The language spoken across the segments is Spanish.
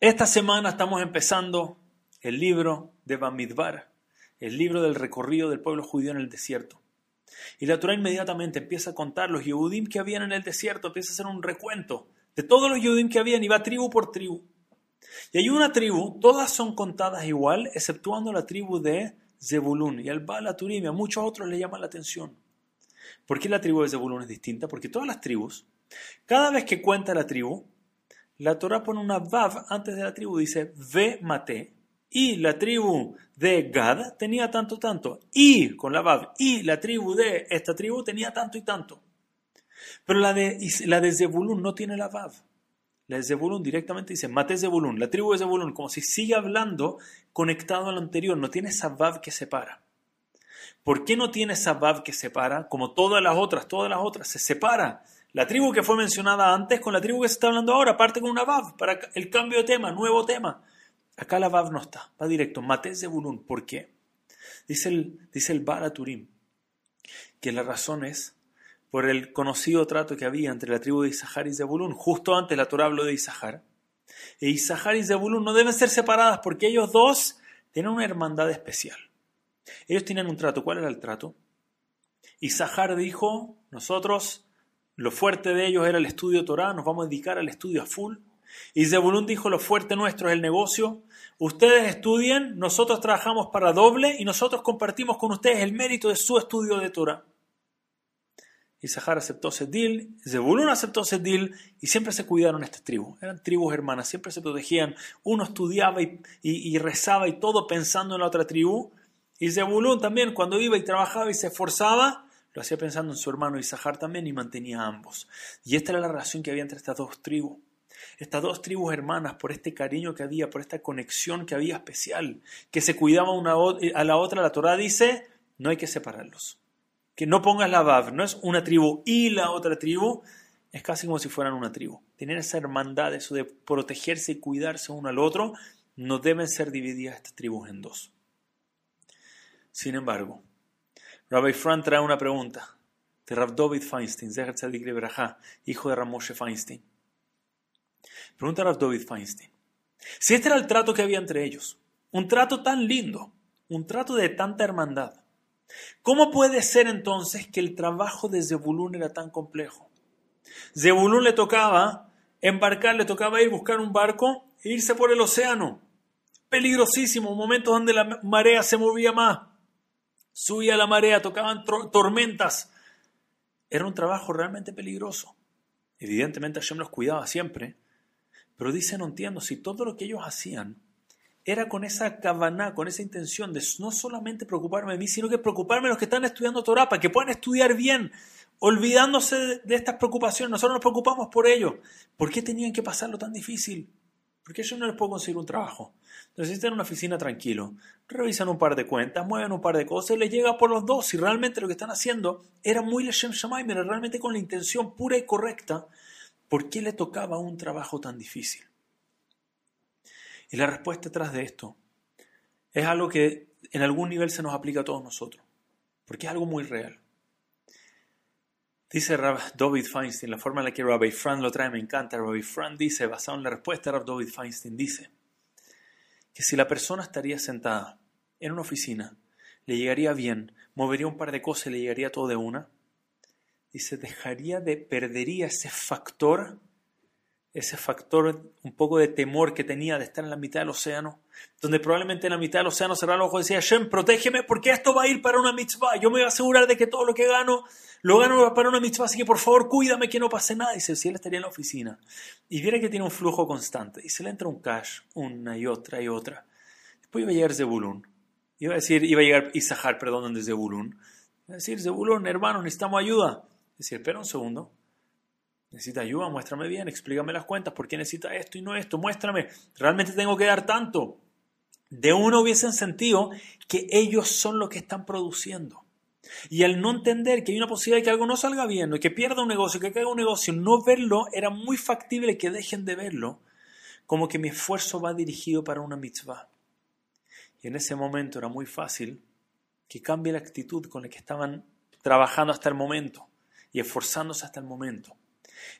Esta semana estamos empezando el libro de Bamidbar, el libro del recorrido del pueblo judío en el desierto. Y la Torah inmediatamente empieza a contar los Yehudim que habían en el desierto, empieza a hacer un recuento de todos los Yehudim que habían y va tribu por tribu. Y hay una tribu, todas son contadas igual, exceptuando la tribu de Zebulun. Y al Bala Turim a muchos otros le llama la atención. ¿Por qué la tribu de Zebulun es distinta? Porque todas las tribus, cada vez que cuenta la tribu, la Torah pone una Vav antes de la tribu, dice Ve mate. Y la tribu de Gad tenía tanto, tanto. Y con la Vav. Y la tribu de esta tribu tenía tanto y tanto. Pero la de, la de Zebulun no tiene la Vav. La de Zebulun directamente dice Mate Zebulun, la tribu de Zebulun, como si sigue hablando conectado al anterior, no tiene esa Vav que separa. ¿Por qué no tiene esa Vav que separa? Como todas las otras, todas las otras, se separa. La tribu que fue mencionada antes con la tribu que se está hablando ahora, parte con una Vav para el cambio de tema, nuevo tema. Acá la Vav no está, va directo, Mate Zebulun. ¿Por qué? Dice el, dice el Baraturim que la razón es por el conocido trato que había entre la tribu de Isahar y Zebulun. Justo antes la Torah habló de Isahar. E Isahar y Zebulun no deben ser separadas porque ellos dos tienen una hermandad especial. Ellos tienen un trato. ¿Cuál era el trato? Isahar dijo, nosotros, lo fuerte de ellos era el estudio Torah, nos vamos a dedicar al estudio a full. Y Zebulun dijo, lo fuerte nuestro es el negocio. Ustedes estudien, nosotros trabajamos para doble y nosotros compartimos con ustedes el mérito de su estudio de Torah. Isahar aceptó Sedil, Zebulun aceptó Sedil y siempre se cuidaron estas tribus. Eran tribus hermanas, siempre se protegían. Uno estudiaba y, y, rezaba y todo pensando en la otra tribu. Y Zebulun también, cuando iba y trabajaba y se esforzaba, lo hacía pensando en su hermano Isahar también y mantenía a ambos. Y esta era la relación que había entre estas dos tribus. Estas dos tribus hermanas, por este cariño que había, por esta conexión que había especial, que se cuidaban una a la otra, la Torah dice, no hay que separarlos que no pongas la Vav, no es una tribu y la otra tribu, es casi como si fueran una tribu. Tener esa hermandad, eso de protegerse y cuidarse uno al otro, no deben ser divididas estas tribus en dos. Sin embargo, Rabbi Fran trae una pregunta de Rav David Feinstein, hijo de Ramoshe Feinstein. Pregunta a Rav David Feinstein. Si este era el trato que había entre ellos, un trato tan lindo, un trato de tanta hermandad, ¿Cómo puede ser entonces que el trabajo de Zebulún era tan complejo? Zebulún le tocaba embarcar, le tocaba ir buscar un barco e irse por el océano. Peligrosísimo, momentos donde la marea se movía más. Subía la marea, tocaban tormentas. Era un trabajo realmente peligroso. Evidentemente Hashem los cuidaba siempre. Pero dice, no entiendo, si todo lo que ellos hacían era con esa cabana, con esa intención de no solamente preocuparme de mí, sino que preocuparme de los que están estudiando Torah, para que puedan estudiar bien, olvidándose de, estas preocupaciones. Nosotros nos preocupamos por ello. ¿Por qué tenían que pasarlo tan difícil? Porque yo no les puedo conseguir un trabajo. Necesitan una oficina tranquilo, revisan un par de cuentas, mueven un par de cosas les llega por los dos. Si realmente lo que están haciendo era muy Leshem Shamaim, era realmente con la intención pura y correcta, ¿por qué le tocaba un trabajo tan difícil? Y la respuesta detrás de esto es algo que en algún nivel se nos aplica a todos nosotros, porque es algo muy real. Dice Rabbi David Feinstein, la forma en la que Rabbi Fran lo trae me encanta. Rabbi Fran dice, basado en la respuesta Rabbi David Feinstein, dice que si la persona estaría sentada en una oficina, le llegaría bien, movería un par de cosas y le llegaría todo de una, dice, dejaría de, perdería ese factor ese factor un poco de temor que tenía de estar en la mitad del océano, donde probablemente en la mitad del océano cerraba los ojos y decía, Shem, protégeme porque esto va a ir para una mitzvah, yo me voy a asegurar de que todo lo que gano, lo gano para una mitzvah, así que por favor cuídame que no pase nada. Y si él estaría en la oficina y viera que tiene un flujo constante y se le entra un cash una y otra y otra, después iba a llegar Zebulun, iba a decir, iba a llegar Isahar, perdón, donde Zebulun, iba a decir, Zebulun, hermano, necesitamos ayuda. Decir, espera un segundo, Necesita ayuda, muéstrame bien, explícame las cuentas, ¿por qué necesita esto y no esto? Muéstrame, realmente tengo que dar tanto. De uno hubiesen sentido que ellos son los que están produciendo. Y al no entender que hay una posibilidad de que algo no salga bien, o que pierda un negocio, que caiga un negocio, no verlo, era muy factible que dejen de verlo, como que mi esfuerzo va dirigido para una mitzvah. Y en ese momento era muy fácil que cambie la actitud con la que estaban trabajando hasta el momento y esforzándose hasta el momento.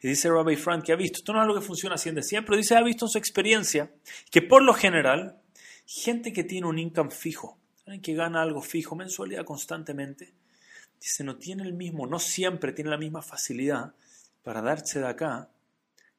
Y dice Rabbi Frank que ha visto, esto no es algo que funciona así de siempre, dice ha visto en su experiencia que por lo general, gente que tiene un income fijo, que gana algo fijo, mensualidad constantemente, dice, no tiene el mismo, no siempre tiene la misma facilidad para darse de acá,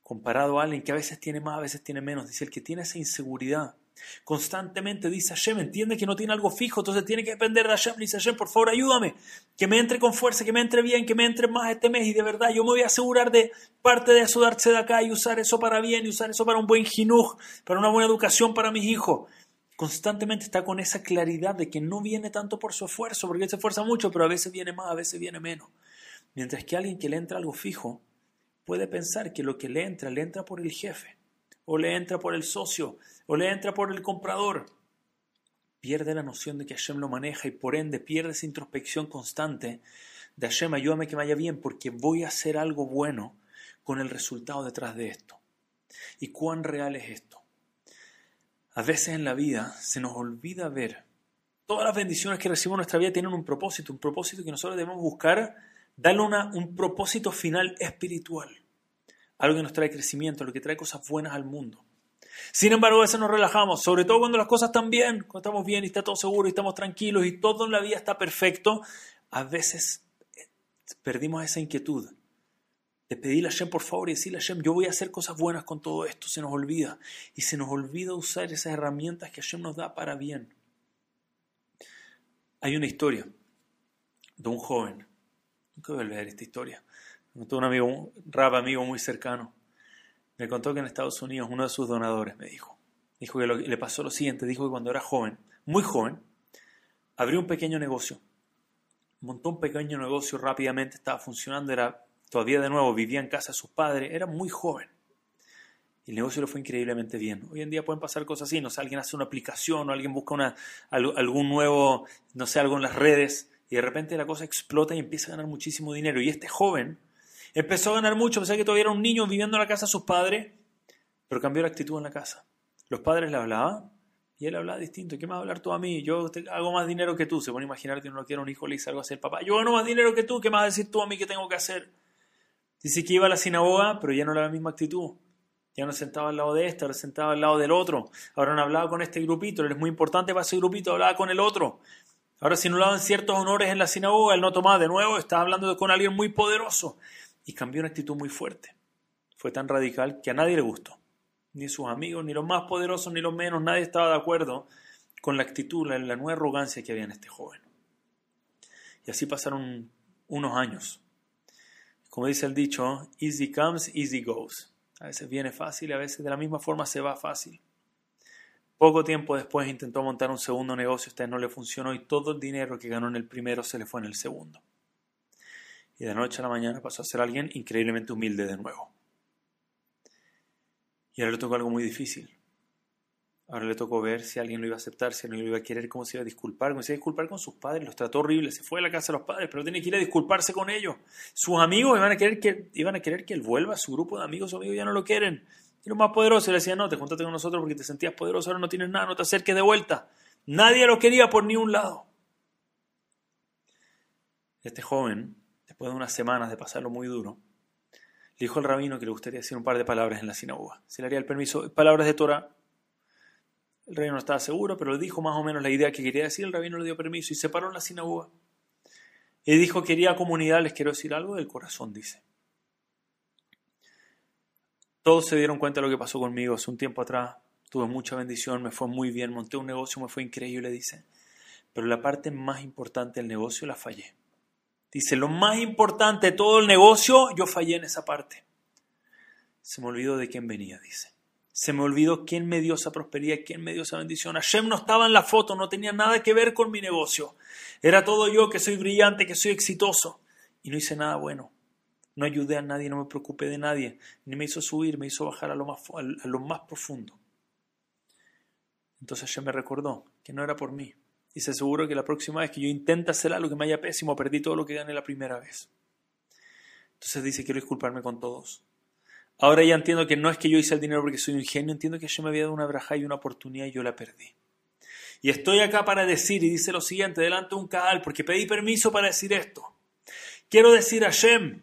comparado a alguien que a veces tiene más, a veces tiene menos. Dice, el que tiene esa inseguridad, constantemente dice Hashem, entiende que no tiene algo fijo, entonces tiene que depender de Hashem. Dice Hashem, por favor, ayúdame, que me entre con fuerza, que me entre bien, que me entre más este mes. Y de verdad, yo me voy a asegurar de parte de eso, darse de acá y usar eso para bien, y usar eso para un buen jinuj, para una buena educación para mis hijos constantemente está con esa claridad de que no viene tanto por su esfuerzo, porque él se esfuerza mucho, pero a veces viene más, a veces viene menos. Mientras que alguien que le entra algo fijo puede pensar que lo que le entra, le entra por el jefe, o le entra por el socio, o le entra por el comprador. Pierde la noción de que Hashem lo maneja y por ende pierde esa introspección constante de Hashem, ayúdame que me vaya bien porque voy a hacer algo bueno con el resultado detrás de esto. ¿Y cuán real es esto? A veces en la vida se nos olvida ver. Todas las bendiciones que recibimos en nuestra vida tienen un propósito, un propósito que nosotros debemos buscar, darle una, un propósito final espiritual. Algo que nos trae crecimiento, algo que trae cosas buenas al mundo. Sin embargo, a veces nos relajamos, sobre todo cuando las cosas están bien, cuando estamos bien y está todo seguro y estamos tranquilos y todo en la vida está perfecto. A veces eh, perdimos esa inquietud de pedirle a Hashem por favor y decirle a Hashem, yo voy a hacer cosas buenas con todo esto, se nos olvida. Y se nos olvida usar esas herramientas que Hashem nos da para bien. Hay una historia de un joven, nunca voy a olvidar esta historia, me contó un amigo, rap amigo muy cercano, me contó que en Estados Unidos uno de sus donadores me dijo, dijo que le pasó lo siguiente, dijo que cuando era joven, muy joven, abrió un pequeño negocio, montó un pequeño negocio rápidamente, estaba funcionando, era Todavía de nuevo vivía en casa de sus padres, era muy joven. Y el negocio le fue increíblemente bien. Hoy en día pueden pasar cosas así, no sé, alguien hace una aplicación o alguien busca una, algún nuevo, no sé, algo en las redes y de repente la cosa explota y empieza a ganar muchísimo dinero. Y este joven empezó a ganar mucho, pensé que todavía era un niño viviendo en la casa de sus padres, pero cambió la actitud en la casa. Los padres le hablaban y él hablaba distinto. ¿Qué a hablar tú a mí? Yo hago más dinero que tú. Se pone a imaginar que uno quiere un hijo, le dice algo así al papá. Yo gano más dinero que tú. ¿Qué a decir tú a mí que tengo que hacer? Dice que iba a la sinagoga, pero ya no era la misma actitud. Ya no sentaba al lado de este, ahora sentaba al lado del otro. Ahora no hablaba con este grupito, él es muy importante para ese grupito, hablaba con el otro. Ahora si no le daban ciertos honores en la sinagoga, él no tomaba de nuevo, estaba hablando con alguien muy poderoso. Y cambió una actitud muy fuerte. Fue tan radical que a nadie le gustó. Ni sus amigos, ni los más poderosos, ni los menos, nadie estaba de acuerdo con la actitud, la, la nueva arrogancia que había en este joven. Y así pasaron unos años. Como dice el dicho, easy comes, easy goes. A veces viene fácil, a veces de la misma forma se va fácil. Poco tiempo después intentó montar un segundo negocio, este no le funcionó y todo el dinero que ganó en el primero se le fue en el segundo. Y de noche a la mañana pasó a ser alguien increíblemente humilde de nuevo. Y ahora le tocó algo muy difícil. Ahora le tocó ver si alguien lo iba a aceptar, si alguien lo iba a querer, cómo se iba a disculpar, cómo se iba a disculpar con sus padres. Los trató horrible, se fue a la casa de los padres, pero tiene que ir a disculparse con ellos. Sus amigos iban a querer que, iban a querer que él vuelva, su grupo de amigos, sus amigos ya no lo quieren. Y los más poderosos le decían, no, te juntaste con nosotros porque te sentías poderoso, ahora no tienes nada, no te acerques de vuelta. Nadie lo quería por ni un lado. Este joven, después de unas semanas de pasarlo muy duro, le dijo al rabino que le gustaría decir un par de palabras en la sinagoga. Se le haría el permiso, palabras de Torah el rabino no estaba seguro, pero le dijo más o menos la idea que quería decir. El rabino le dio permiso y se paró en la sinagoga. Y dijo, quería comunidad, les quiero decir algo del corazón, dice. Todos se dieron cuenta de lo que pasó conmigo hace un tiempo atrás. Tuve mucha bendición, me fue muy bien, monté un negocio, me fue increíble, dice. Pero la parte más importante del negocio la fallé. Dice, lo más importante de todo el negocio, yo fallé en esa parte. Se me olvidó de quién venía, dice. Se me olvidó quién me dio esa prosperidad, quién me dio esa bendición. Hashem no estaba en la foto, no tenía nada que ver con mi negocio. Era todo yo que soy brillante, que soy exitoso. Y no hice nada bueno. No ayudé a nadie, no me preocupé de nadie. Ni me hizo subir, me hizo bajar a lo más, a lo más profundo. Entonces Hashem me recordó que no era por mí. Y se aseguró que la próxima vez que yo intente hacer algo que me haya pésimo, perdí todo lo que gané la primera vez. Entonces dice, quiero disculparme con todos. Ahora ya entiendo que no es que yo hice el dinero porque soy un genio, entiendo que yo me había dado una braja y una oportunidad y yo la perdí. Y estoy acá para decir, y dice lo siguiente, delante de un cabal, porque pedí permiso para decir esto. Quiero decir a Shem,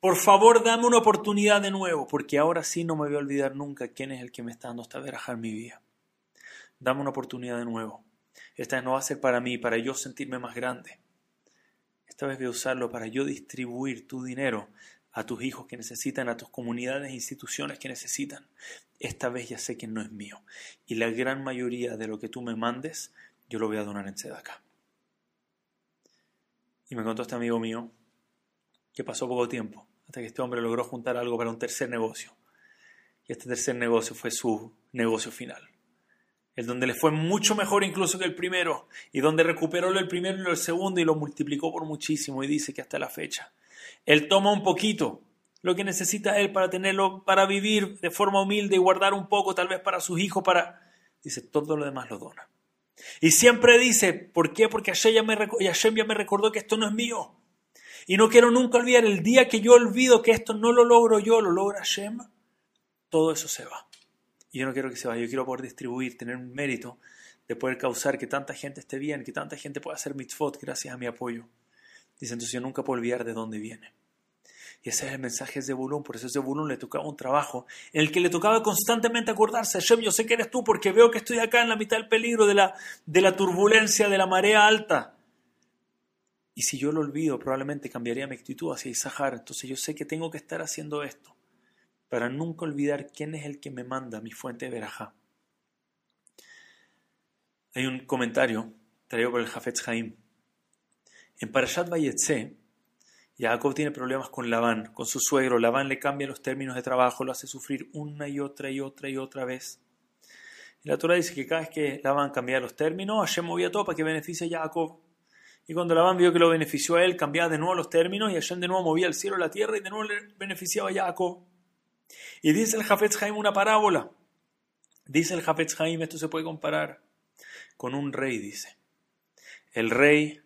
Por favor, dame una oportunidad de nuevo, porque ahora sí no me voy a olvidar nunca quién es el que me está dando esta veraja en mi vida. Dame una oportunidad de nuevo. Esta vez no va a ser para mí, para yo sentirme más grande. Esta vez voy a usarlo para yo distribuir tu dinero a tus hijos que necesitan, a tus comunidades e instituciones que necesitan. Esta vez ya sé que no es mío. Y la gran mayoría de lo que tú me mandes, yo lo voy a donar en Sedaka. Y me contó este amigo mío que pasó poco tiempo hasta que este hombre logró juntar algo para un tercer negocio. Y este tercer negocio fue su negocio final. El donde le fue mucho mejor incluso que el primero, y donde recuperó el primero y el segundo y lo multiplicó por muchísimo, y dice que hasta la fecha. Él toma un poquito, lo que necesita él para tenerlo, para vivir de forma humilde y guardar un poco, tal vez para sus hijos, para... Dice, todo lo demás lo dona. Y siempre dice, ¿por qué? Porque Hashem ya me, ya me recordó que esto no es mío. Y no quiero nunca olvidar el día que yo olvido que esto no lo logro yo, lo logra Hashem, todo eso se va. Y yo no quiero que se vaya, yo quiero poder distribuir, tener un mérito de poder causar que tanta gente esté bien, que tanta gente pueda hacer mitzvot gracias a mi apoyo. Dice, entonces yo nunca puedo olvidar de dónde viene. Y ese es el mensaje de Zebulun. Por eso Zebulun le tocaba un trabajo en el que le tocaba constantemente acordarse, Hashem, yo sé que eres tú porque veo que estoy acá en la mitad del peligro, de la, de la turbulencia, de la marea alta. Y si yo lo olvido, probablemente cambiaría mi actitud hacia Isahar. Entonces yo sé que tengo que estar haciendo esto para nunca olvidar quién es el que me manda mi fuente de verajá. Hay un comentario traído por el Jafetz Haim. En Parashat Vayetze, Jacob tiene problemas con Labán, con su suegro. Labán le cambia los términos de trabajo, lo hace sufrir una y otra y otra y otra vez. Y la Torah dice que cada vez que Labán cambia los términos, Hashem movía todo para que beneficie a Jacob. Y cuando Labán vio que lo benefició a él, cambiaba de nuevo los términos y Hashem de nuevo movía el cielo y la tierra y de nuevo le beneficiaba a Jacob. Y dice el Jafetz Haim una parábola. Dice el Jafetz Haim, esto se puede comparar con un rey, dice. El rey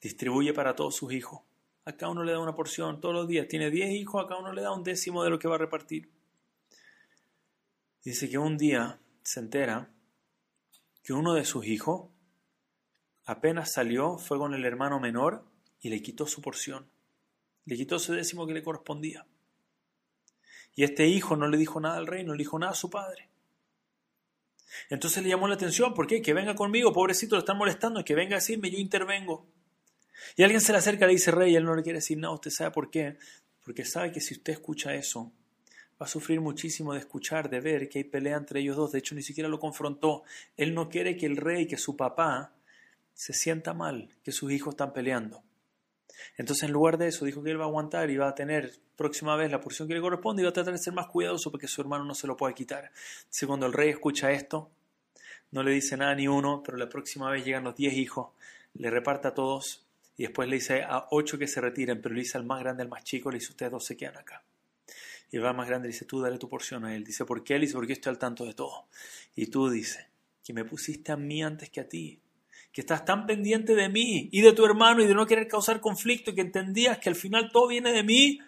distribuye para todos sus hijos a cada uno le da una porción todos los días. Tiene 10 hijos, a cada uno le da un décimo de lo que va a repartir. Dice que un día se entera que uno de sus hijos apenas salió, fue con el hermano menor y le quitó su porción. Le quitó ese décimo que le correspondía. Y este hijo no le dijo nada al rey, no le dijo nada a su padre. Entonces le llamó la atención, ¿por qué? Que venga conmigo, pobrecito, lo están molestando, que venga a decirme, yo intervengo. Y alguien se le acerca y le dice, rey, y él no le quiere decir nada, ¿usted sabe por qué? Porque sabe que si usted escucha eso, va a sufrir muchísimo de escuchar, de ver que hay pelea entre ellos dos. De hecho, ni siquiera lo confrontó. Él no quiere que el rey, que su papá, se sienta mal, que sus hijos están peleando. Entonces, en lugar de eso, dijo que él va a aguantar y va a tener próxima vez la porción que le corresponde y va a tratar de ser más cuidadoso porque su hermano no se lo puede quitar. Cuando el rey escucha esto, no le dice nada ni uno, pero la próxima vez llegan los diez hijos, le reparta a todos y después le dice a ocho que se retiren, pero le dice al más grande, al más chico, le dice, ustedes dos se quedan acá. Y el más grande le dice, tú dale tu porción a él. Dice, ¿por qué? Él dice, porque estoy al tanto de todo. Y tú dice, que me pusiste a mí antes que a ti, que estás tan pendiente de mí y de tu hermano y de no querer causar conflicto y que entendías que al final todo viene de mí,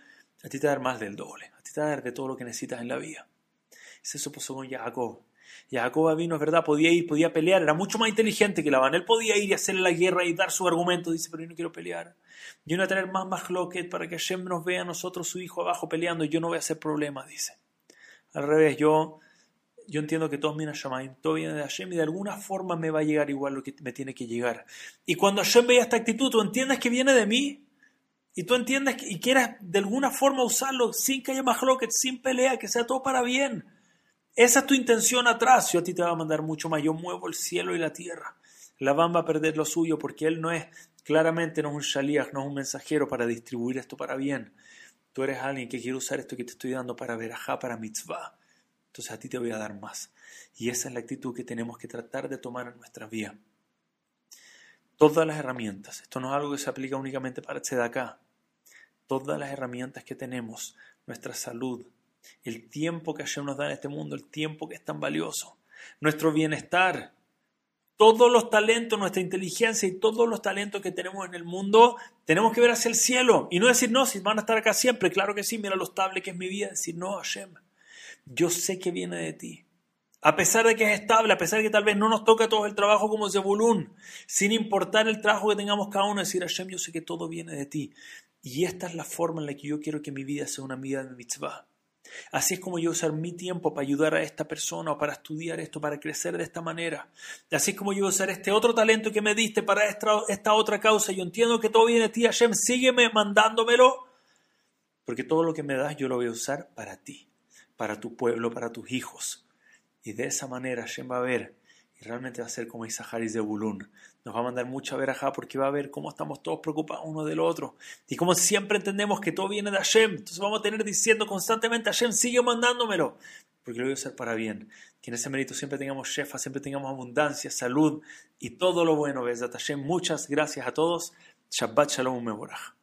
a ti te va a dar más del doble, a ti te va a dar de todo lo que necesitas en la vida. Eso pasó con Jacob. Jacob vino, es verdad, podía ir, podía pelear, era mucho más inteligente que Labán. Él podía ir y hacerle la guerra y dar su argumento. Dice, pero yo no quiero pelear. Yo no voy a tener más más para que Hashem nos vea a nosotros, su hijo, abajo peleando. Yo no voy a hacer problemas, dice. Al revés, yo, yo entiendo que todo viene a todo viene de Hashem y de alguna forma me va a llegar igual lo que me tiene que llegar. Y cuando Hashem vea esta actitud, tú entiendes que viene de mí. Y tú entiendes y quieras de alguna forma usarlo sin que haya más sin pelea, que sea todo para bien. Esa es tu intención atrás. Yo a ti te va a mandar mucho más. Yo muevo el cielo y la tierra. Labán va a perder lo suyo porque él no es, claramente no es un shaliach, no es un mensajero para distribuir esto para bien. Tú eres alguien que quiere usar esto que te estoy dando para verajá, para mitzvah. Entonces a ti te voy a dar más. Y esa es la actitud que tenemos que tratar de tomar en nuestra vida. Todas las herramientas, esto no es algo que se aplica únicamente para acá. Todas las herramientas que tenemos, nuestra salud, el tiempo que Hashem nos da en este mundo, el tiempo que es tan valioso, nuestro bienestar, todos los talentos, nuestra inteligencia y todos los talentos que tenemos en el mundo, tenemos que ver hacia el cielo y no decir, no, si van a estar acá siempre, claro que sí, mira lo estable que es mi vida, decir, no, Hashem, yo sé que viene de ti. A pesar de que es estable, a pesar de que tal vez no nos toque todo el trabajo como Zebulun, sin importar el trabajo que tengamos cada uno, decir, Hashem, yo sé que todo viene de ti. Y esta es la forma en la que yo quiero que mi vida sea una vida de mitzvah. Así es como yo usar mi tiempo para ayudar a esta persona o para estudiar esto, para crecer de esta manera. Así es como yo usar este otro talento que me diste para esta, otra causa. Yo entiendo que todo viene de ti, Hashem, sígueme mandándomelo, porque todo lo que me das yo lo voy a usar para ti, para tu pueblo, para tus hijos. Y de esa manera Hashem va a ver realmente va a ser como Isahar y Zebulun. Nos va a mandar mucha verajá porque va a ver cómo estamos todos preocupados uno del otro. Y como siempre entendemos que todo viene de Hashem. Entonces vamos a tener diciendo constantemente, Hashem sigue mandándomelo. Porque lo voy a hacer para bien. Que en ese mérito siempre tengamos shefa, siempre tengamos abundancia, salud y todo lo bueno. Hashem, muchas gracias a todos. Shabbat Shalom Mevorach.